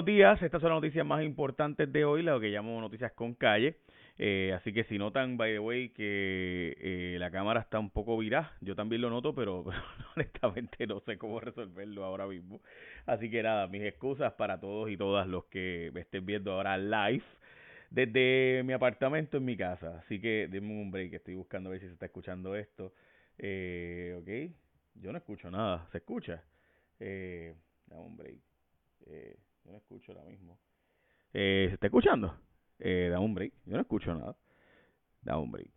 buenos días. Estas son las noticias más importantes de hoy, lo que llamo noticias con calle. Eh, así que si notan, by the way, que eh, la cámara está un poco virada, yo también lo noto, pero, honestamente no sé cómo resolverlo ahora mismo. Así que nada, mis excusas para todos y todas los que me estén viendo ahora live desde mi apartamento en mi casa. Así que denme un break, estoy buscando a ver si se está escuchando esto. Eh, ok, yo no escucho nada, ¿se escucha? Eh, dame un break. Eh, yo no escucho ahora mismo. Eh, ¿Se está escuchando? Eh, da un break. Yo no escucho nada. Da un break.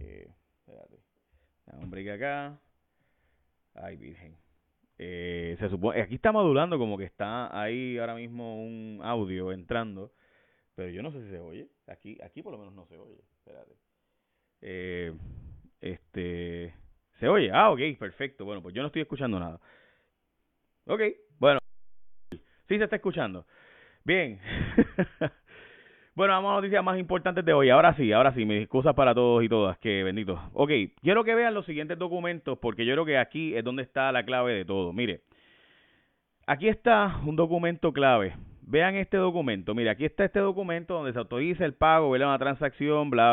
Eh, espérate. Da un break acá. Ay, virgen. Eh, se supone, aquí está modulando como que está ahí ahora mismo un audio entrando, pero yo no sé si se oye. Aquí, aquí por lo menos no se oye. Espérate. Eh, este, se oye. Ah, ok, perfecto. Bueno, pues yo no estoy escuchando nada. Ok. Sí se está escuchando. Bien. bueno, vamos a noticias más importantes de hoy. Ahora sí, ahora sí, mis excusas para todos y todas, que bendito. Ok, quiero que vean los siguientes documentos porque yo creo que aquí es donde está la clave de todo. Mire, aquí está un documento clave. Vean este documento. Mire, aquí está este documento donde se autoriza el pago, ¿verdad? Una transacción, bla.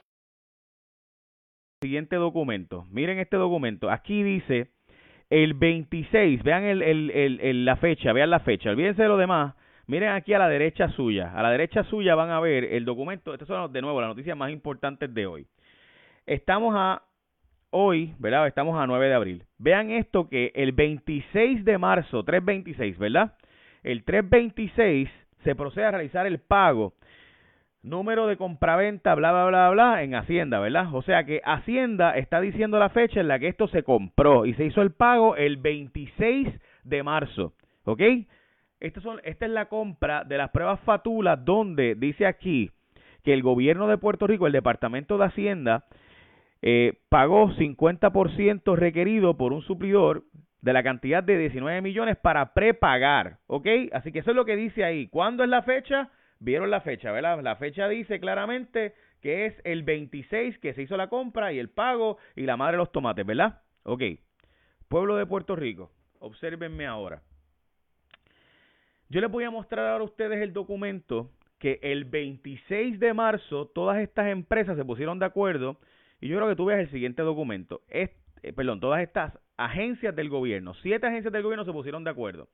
Siguiente documento. Miren este documento. Aquí dice el 26, vean el, el, el, la fecha, vean la fecha, olvídense de lo demás. Miren aquí a la derecha suya, a la derecha suya van a ver el documento, estas son de nuevo las noticias más importantes de hoy. Estamos a hoy, ¿verdad? Estamos a 9 de abril. Vean esto que el 26 de marzo, 326, ¿verdad? El 326 se procede a realizar el pago número de compraventa, bla, bla, bla, bla, en Hacienda, ¿verdad? O sea que Hacienda está diciendo la fecha en la que esto se compró y se hizo el pago el 26 de marzo, ¿ok? Son, esta es la compra de las pruebas fatulas donde dice aquí que el gobierno de Puerto Rico, el Departamento de Hacienda, eh, pagó 50% requerido por un suplidor de la cantidad de 19 millones para prepagar, ¿ok? Así que eso es lo que dice ahí. ¿Cuándo es la fecha? Vieron la fecha, ¿verdad? La fecha dice claramente que es el 26 que se hizo la compra y el pago y la madre de los tomates, ¿verdad? Ok. Pueblo de Puerto Rico, obsérvenme ahora. Yo les voy a mostrar ahora a ustedes el documento que el 26 de marzo todas estas empresas se pusieron de acuerdo y yo creo que tú veas el siguiente documento. Eh, perdón, todas estas agencias del gobierno, siete agencias del gobierno se pusieron de acuerdo.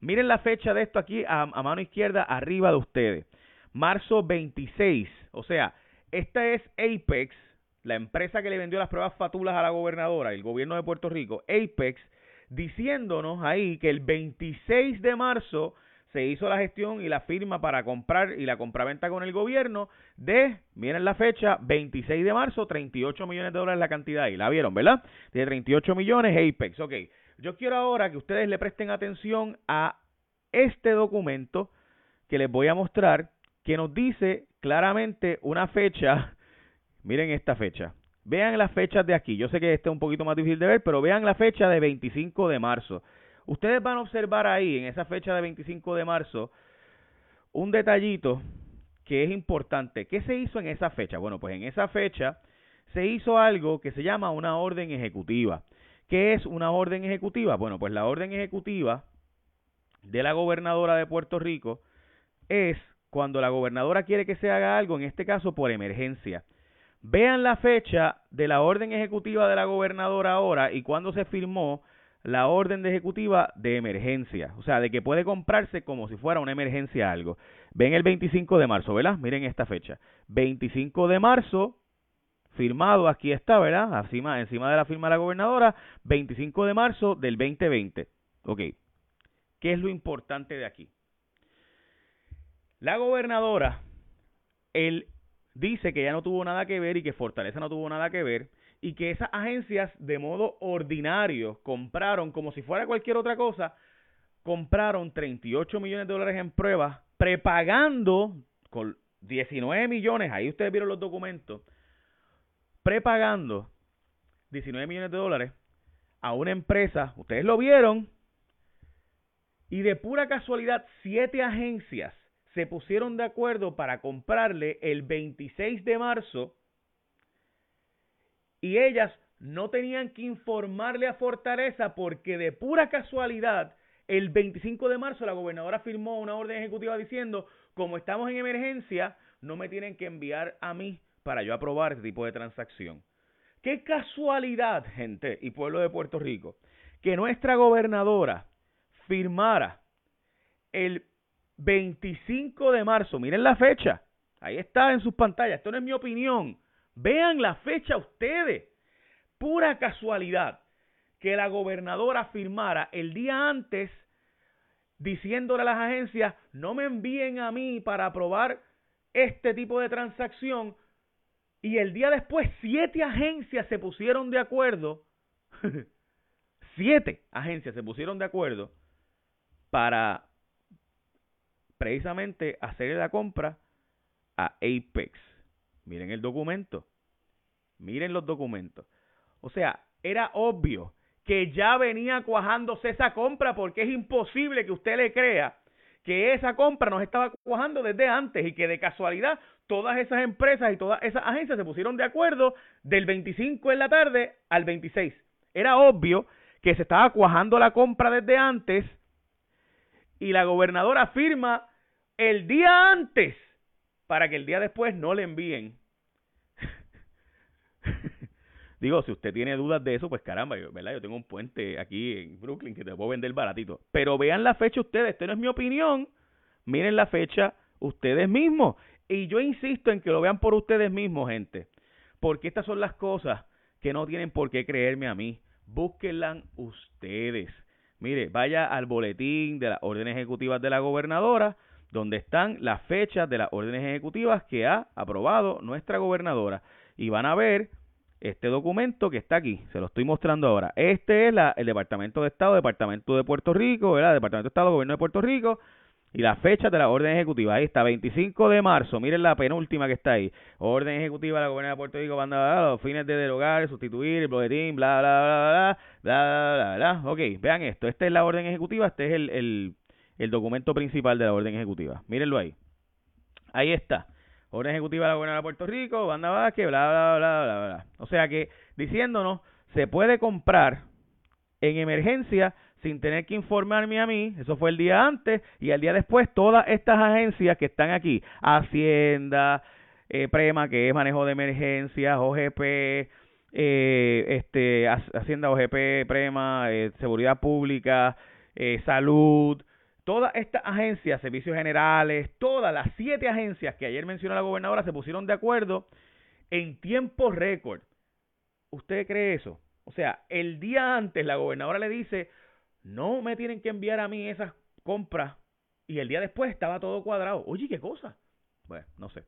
Miren la fecha de esto aquí a, mano izquierda arriba de ustedes. Marzo 26. O sea, esta es Apex, la empresa que le vendió las pruebas fatulas a la gobernadora, el gobierno de Puerto Rico, Apex, diciéndonos ahí que el 26 de marzo se hizo la gestión y la firma para comprar y la compraventa con el gobierno de, miren la fecha, 26 de marzo, 38 millones de dólares la cantidad ahí. La vieron, ¿verdad? De 38 millones Apex, ok. Yo quiero ahora que ustedes le presten atención a este documento que les voy a mostrar, que nos dice claramente una fecha. Miren esta fecha. Vean las fechas de aquí. Yo sé que este es un poquito más difícil de ver, pero vean la fecha de 25 de marzo. Ustedes van a observar ahí, en esa fecha de 25 de marzo, un detallito que es importante. ¿Qué se hizo en esa fecha? Bueno, pues en esa fecha se hizo algo que se llama una orden ejecutiva. ¿Qué es una orden ejecutiva? Bueno, pues la orden ejecutiva de la gobernadora de Puerto Rico es cuando la gobernadora quiere que se haga algo, en este caso por emergencia. Vean la fecha de la orden ejecutiva de la gobernadora ahora y cuando se firmó la orden de ejecutiva de emergencia, o sea, de que puede comprarse como si fuera una emergencia algo. Ven el 25 de marzo, ¿verdad? Miren esta fecha. 25 de marzo firmado, aquí está, ¿verdad? Encima, de la firma de la gobernadora, 25 de marzo del 2020. Ok, ¿qué es lo importante de aquí? La gobernadora, él dice que ya no tuvo nada que ver y que Fortaleza no tuvo nada que ver y que esas agencias de modo ordinario compraron como si fuera cualquier otra cosa, compraron 38 millones de dólares en pruebas, prepagando con 19 millones, ahí ustedes vieron los documentos, prepagando 19 millones de dólares a una empresa, ustedes lo vieron, y de pura casualidad, siete agencias se pusieron de acuerdo para comprarle el 26 de marzo y ellas no tenían que informarle a Fortaleza porque de pura casualidad El 25 de marzo la gobernadora firmó una orden ejecutiva diciendo, como estamos en emergencia, no me tienen que enviar a mí para yo aprobar este tipo de transacción. Qué casualidad, gente y pueblo de Puerto Rico, que nuestra gobernadora firmara el 25 de marzo, miren la fecha, ahí está en sus pantallas, esto no es mi opinión, vean la fecha ustedes, pura casualidad que la gobernadora firmara el día antes diciéndole a las agencias, no me envíen a mí para aprobar este tipo de transacción, y el día después siete agencias se pusieron de acuerdo, siete agencias se pusieron de acuerdo para precisamente hacer la compra a Apex. Miren el documento. Miren los documentos. O sea, era obvio que ya venía cuajándose esa compra porque es imposible que usted le crea que esa compra nos estaba cuajando desde antes y que de casualidad todas esas empresas y todas esas agencias se pusieron de acuerdo del 25 en la tarde al 26. Era obvio que se estaba cuajando la compra desde antes y la gobernadora firma el día antes para que el día después no le envíen. Digo, si usted tiene dudas de eso, pues caramba, yo, ¿verdad? Yo tengo un puente aquí en Brooklyn que te puedo vender baratito. Pero vean la fecha ustedes, esto no es mi opinión. Miren la fecha ustedes mismos. Y yo insisto en que lo vean por ustedes mismos, gente. Porque estas son las cosas que no tienen por qué creerme a mí. Búsquenlas ustedes. Mire, vaya al boletín de las órdenes ejecutivas de la gobernadora, donde están las fechas de las órdenes ejecutivas que ha aprobado nuestra gobernadora. Y van a ver este documento que está aquí. Se lo estoy mostrando ahora. Este es la, el Departamento de Estado, Departamento de Puerto Rico, ¿verdad? Departamento de Estado, Gobierno de Puerto Rico y la fecha de la orden ejecutiva. Ahí está, 25 de marzo. Miren la penúltima que está ahí. Orden ejecutiva de la Gobernadora de Puerto Rico, banda, los fines de derogar, sustituir, el boletín, bla, bla, bla, bla, bla, bla, bla. Ok, vean esto. Esta es la orden ejecutiva. Este es el, el, el documento principal de la orden ejecutiva. Mírenlo ahí. Ahí está. Orden ejecutiva de la Gobernadora de Puerto Rico, banda Vázquez, bla, bla, bla, bla, bla. O sea que, diciéndonos, se puede comprar en emergencia sin tener que informarme a mí, eso fue el día antes, y el día después todas estas agencias que están aquí, Hacienda, eh, Prema, que es manejo de emergencias, OGP, eh, este, Hacienda, OGP, Prema, eh, Seguridad Pública, Salud, todas estas agencias, servicios generales, todas las siete agencias que ayer mencionó la gobernadora se pusieron de acuerdo en tiempo récord. ¿Usted cree eso? O sea, el día antes la gobernadora le dice, no me tienen que enviar a mí esas compras. Y el día después estaba todo cuadrado. Oye, ¿qué cosa? Bueno, no sé.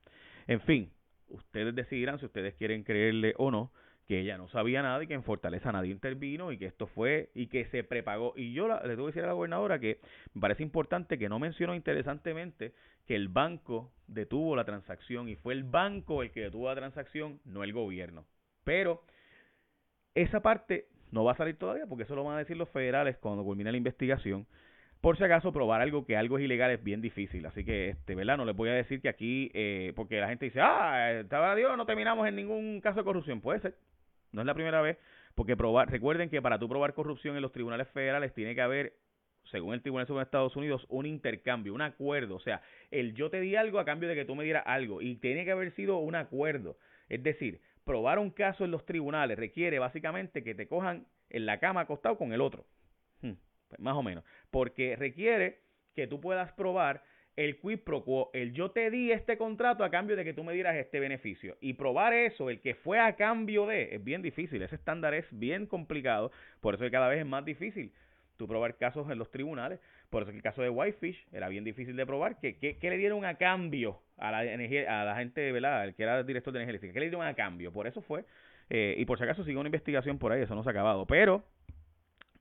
En fin, ustedes decidirán si ustedes quieren creerle o no que ella no sabía nada y que en Fortaleza nadie intervino y que esto fue y que se prepagó. Y yo le tengo que decir a la gobernadora que me parece importante que no mencionó interesantemente que el banco detuvo la transacción y fue el banco el que detuvo la transacción, no el gobierno. Pero esa parte no va a salir todavía porque eso lo van a decir los federales cuando culmine la investigación. Por si acaso, probar algo que algo es ilegal es bien difícil. Así que, este, ¿verdad? No les voy a decir que aquí, eh, porque la gente dice, ah, estaba Dios, no terminamos en ningún caso de corrupción. Puede ser. No es la primera vez. Porque probar, recuerden que para tú probar corrupción en los tribunales federales tiene que haber, según el Tribunal Supremo de Estados Unidos, un intercambio, un acuerdo. O sea, el yo te di algo a cambio de que tú me dieras algo. Y tiene que haber sido un acuerdo. Es decir, probar un caso en los tribunales requiere básicamente que te cojan en la cama acostado con el otro. Hmm, pues más o menos. Porque requiere que tú puedas probar el quid pro quo, el yo te di este contrato a cambio de que tú me dieras este beneficio. Y probar eso, el que fue a cambio de, es bien difícil. Ese estándar es bien complicado. Por eso cada vez es más difícil tú probar casos en los tribunales. Por eso que el caso de Whitefish era bien difícil de probar. ¿Qué, qué, le dieron a cambio a la, energía, a la gente, ¿verdad? El que era el director de energía eléctrica. ¿Qué le dieron a cambio? Por eso fue. Eh, y por si acaso sigue una investigación por ahí, eso no se ha acabado. Pero,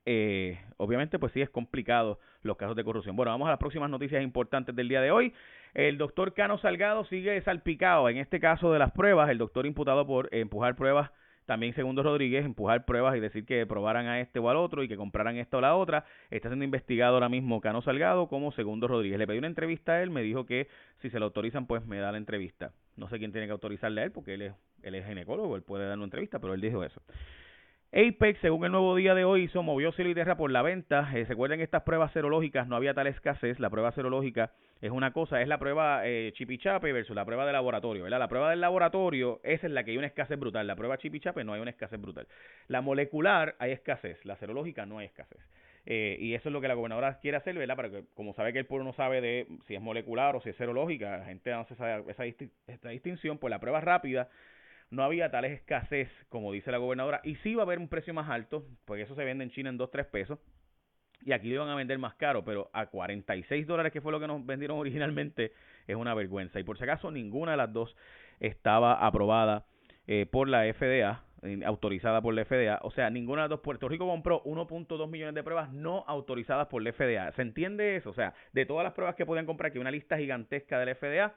eh, obviamente, pues sí es complicado los casos de corrupción. Bueno, vamos a las próximas noticias importantes del día de hoy. El doctor Cano Salgado sigue salpicado en este caso de las pruebas. El doctor imputado por empujar pruebas también Segundo Rodríguez empujar pruebas y decir que probaran a este o al otro y que compraran esta o la otra. Está siendo investigado ahora mismo Cano Salgado como Segundo Rodríguez. Le pedí una entrevista a él, me dijo que si se lo autorizan, pues me da la entrevista. No sé quién tiene que autorizarle a él porque él es, él es ginecólogo, él puede dar una entrevista, pero él dijo eso. Apex, según el nuevo día de hoy, hizo, movió cielo y tierra por la venta. Eh, recuerden estas pruebas serológicas, no había tal escasez. La prueba serológica es una cosa, es la prueba eh, chipichape versus la prueba de laboratorio, ¿verdad? La prueba del laboratorio, esa es la que hay una escasez brutal. La prueba chipichape no hay una escasez brutal. La molecular hay escasez, la serológica no hay escasez. Eh, y eso es lo que la gobernadora quiere hacer, ¿verdad? Para que, como sabe que el pueblo no sabe de si es molecular o si es serológica, la gente no hace esa, distinción, pues la prueba rápida no había tal escasez como dice la gobernadora y sí va a haber un precio más alto, porque eso se vende en China en 2, 3 pesos y aquí lo iban a vender más caro, pero a 46 dólares que fue lo que nos vendieron originalmente es una vergüenza. Y por si acaso ninguna de las dos estaba aprobada eh, por la FDA, autorizada por la FDA, o sea, ninguna de las dos, Puerto Rico compró 1.2 millones de pruebas no autorizadas por la FDA, ¿se entiende eso? O sea, de todas las pruebas que podían comprar, que una lista gigantesca de la FDA,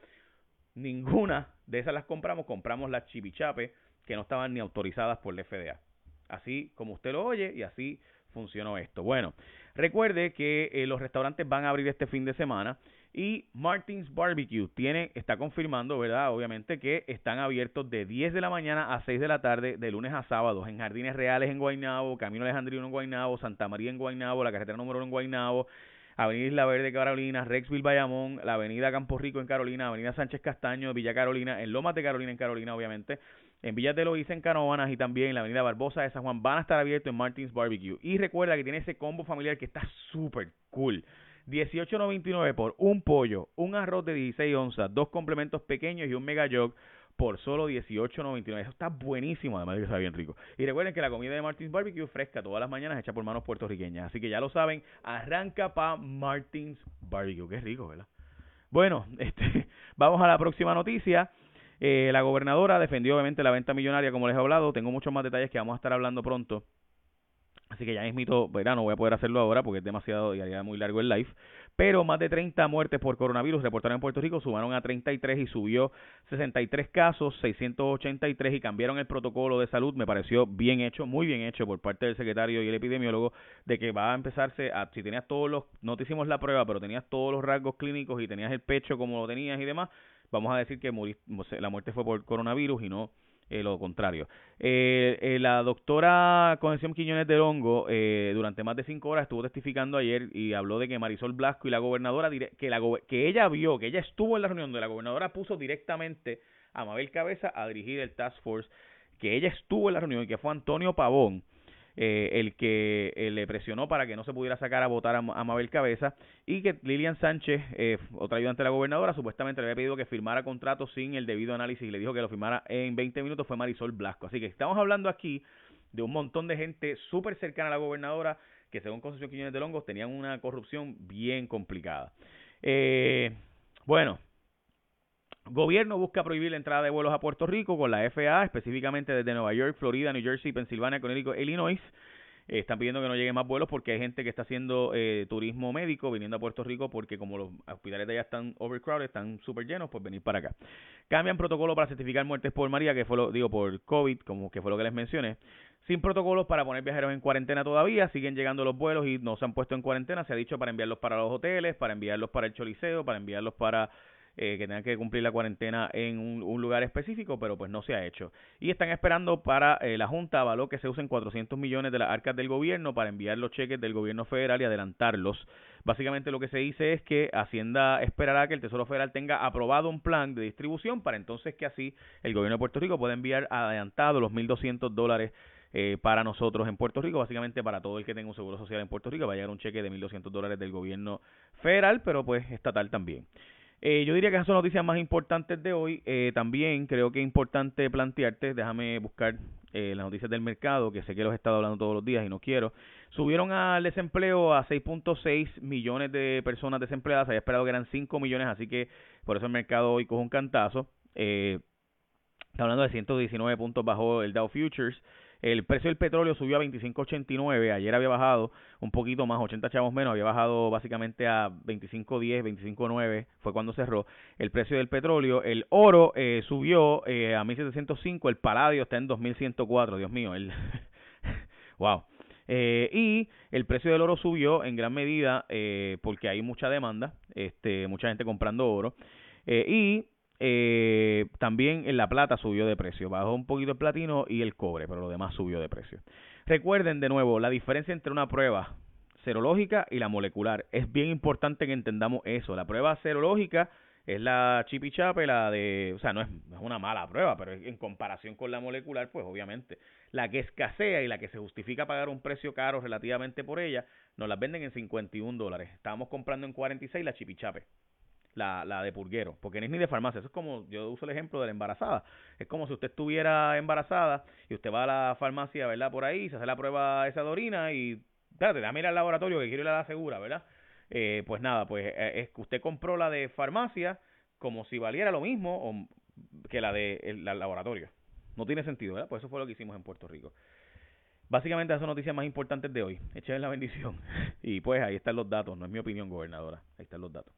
ninguna de esas las compramos, compramos las chipichape que no estaban ni autorizadas por la FDA. Así como usted lo oye y así funcionó esto. Bueno, recuerde que eh, los restaurantes van a abrir este fin de semana y Martins Barbecue tiene, está confirmando, ¿verdad? Obviamente que están abiertos de 10 de la mañana a 6 de la tarde, de lunes a sábados, en Jardines Reales en Guaynabo, Camino Alejandrino en Guaynabo, Santa María en Guaynabo, la carretera número 1 en Guaynabo, Avenida Isla Verde Carolina, Rexville Bayamón, la Avenida Campo Rico en Carolina, Avenida Sánchez Castaño, Villa Carolina, en Lomas de Carolina en Carolina, obviamente, en Villa de Loíza en Canovanas y también en la Avenida Barbosa de San Juan van a estar abiertos en Martins Barbecue. Y recuerda que tiene ese combo familiar que está súper cool. 18.99 por un pollo, un arroz de 16 onzas, dos complementos pequeños y un mega jog por solo 18.99. Eso está buenísimo, además de que está bien rico. Y recuerden que la comida de Martins Barbecue fresca todas las mañanas hecha por manos puertorriqueñas. Así que ya lo saben, arranca pa Martins Barbecue. Qué rico, ¿verdad? Bueno, este, vamos a la próxima noticia. Eh, la gobernadora defendió obviamente la venta millonaria, como les he hablado. Tengo muchos más detalles que vamos a estar hablando pronto. Así que ya mismito, verá, no voy a poder hacerlo ahora porque es demasiado y haría muy largo el live. Pero más de 30 muertes por coronavirus reportaron en Puerto Rico, sumaron a 33 y subió 63 casos, 683 y cambiaron el protocolo de salud. Me pareció bien hecho, muy bien hecho por parte del secretario y el epidemiólogo de que va a empezarse a, si tenías todos los, no te hicimos la prueba, pero tenías todos los rasgos clínicos y tenías el pecho como lo tenías y demás, vamos a decir que la muerte fue por coronavirus y no eh, lo contrario. Eh, eh, la doctora Concepción Quiñones de Longo durante más de cinco horas estuvo testificando ayer y habló de que Marisol Blasco y la gobernadora, que, la, que ella vio, que ella estuvo en la reunión donde la gobernadora puso directamente a Mabel Cabeza a dirigir el Task Force, que ella estuvo en la reunión y que fue Antonio Pavón, eh, el que eh, le presionó para que no se pudiera sacar a votar a, Mabel Cabeza y que Lilian Sánchez, eh, otra ayudante de la gobernadora, supuestamente le había pedido que firmara contrato sin el debido análisis y le dijo que lo firmara en 20 minutos fue Marisol Blasco. Así que estamos hablando aquí de un montón de gente súper cercana a la gobernadora que según Concepción Quiñones de Longos tenían una corrupción bien complicada. Eh, bueno, Gobierno busca prohibir la entrada de vuelos a Puerto Rico con la FAA, específicamente desde Nueva York, Florida, New Jersey, Pensilvania, Connecticut, Illinois. Eh, están pidiendo que no lleguen más vuelos porque hay gente que está haciendo eh, turismo médico viniendo a Puerto Rico porque como los hospitales de allá están overcrowded, están súper llenos, pues venir para acá. Cambian protocolo para certificar muertes por María, que fue lo, digo, por COVID, como que fue lo que les mencioné. Sin protocolos para poner viajeros en cuarentena todavía, siguen llegando los vuelos y no se han puesto en cuarentena. Se ha dicho para enviarlos para los hoteles, para enviarlos para el Choliseo, para enviarlos para eh, que tengan que cumplir la cuarentena en un, lugar específico, pero pues no se ha hecho. Y están esperando para eh, la Junta avaló que se usen 400 millones de las arcas del gobierno para enviar los cheques del gobierno federal y adelantarlos. Básicamente lo que se dice es que Hacienda esperará que el Tesoro Federal tenga aprobado un plan de distribución para entonces que así el gobierno de Puerto Rico pueda enviar adelantado los 1.200 dólares eh, para nosotros en Puerto Rico, básicamente para todo el que tenga un seguro social en Puerto Rico, va a llegar un cheque de 1.200 dólares del gobierno federal, pero pues estatal también. Eh, yo diría que esas son noticias más importantes de hoy. Eh, también creo que es importante plantearte, déjame buscar eh, las noticias del mercado, que sé que los he estado hablando todos los días y no quiero. Subieron al desempleo a 6.6 millones de personas desempleadas, había esperado que eran 5 millones, así que por eso el mercado hoy coge un cantazo. Eh, está hablando de 119 puntos bajo el Dow Futures. El precio del petróleo subió a 25.89, ayer había bajado un poquito más, 80 chavos menos, había bajado básicamente a 25.10, 25.9, fue cuando cerró el precio del petróleo. El oro eh, subió eh, a 1.705, el paladio está en 2.104, Dios mío, el... wow. Eh, y el precio del oro subió en gran medida eh, porque hay mucha demanda, este, mucha gente comprando oro. Eh, y eh, también en la plata subió de precio, bajó un poquito el platino y el cobre, pero lo demás subió de precio. Recuerden de nuevo la diferencia entre una prueba serológica y la molecular. Es bien importante que entendamos eso. La prueba serológica es la chipichape, la de, o sea, no es, es una mala prueba, pero en comparación con la molecular, pues obviamente, la que escasea y la que se justifica pagar un precio caro relativamente por ella, nos las venden en 51 dólares. Estábamos comprando en 46 la chipichape, la, la de purguero, porque no es ni de farmacia, eso es como, yo uso el ejemplo de la embarazada, es como si usted estuviera embarazada y usted va a la farmacia, ¿verdad? Por ahí, se hace la prueba esa de orina y, espérate, déjame ir al laboratorio que quiero ir a la segura, ¿verdad? eh, pues nada, pues eh, es que usted compró la de farmacia como si valiera lo mismo que la de el, laboratorio. No tiene sentido, ¿verdad? Pues eso fue lo que hicimos en Puerto Rico. Básicamente esas son noticias más importantes de hoy. Echen la bendición. Y pues ahí están los datos, no es mi opinión, gobernadora. Ahí están los datos.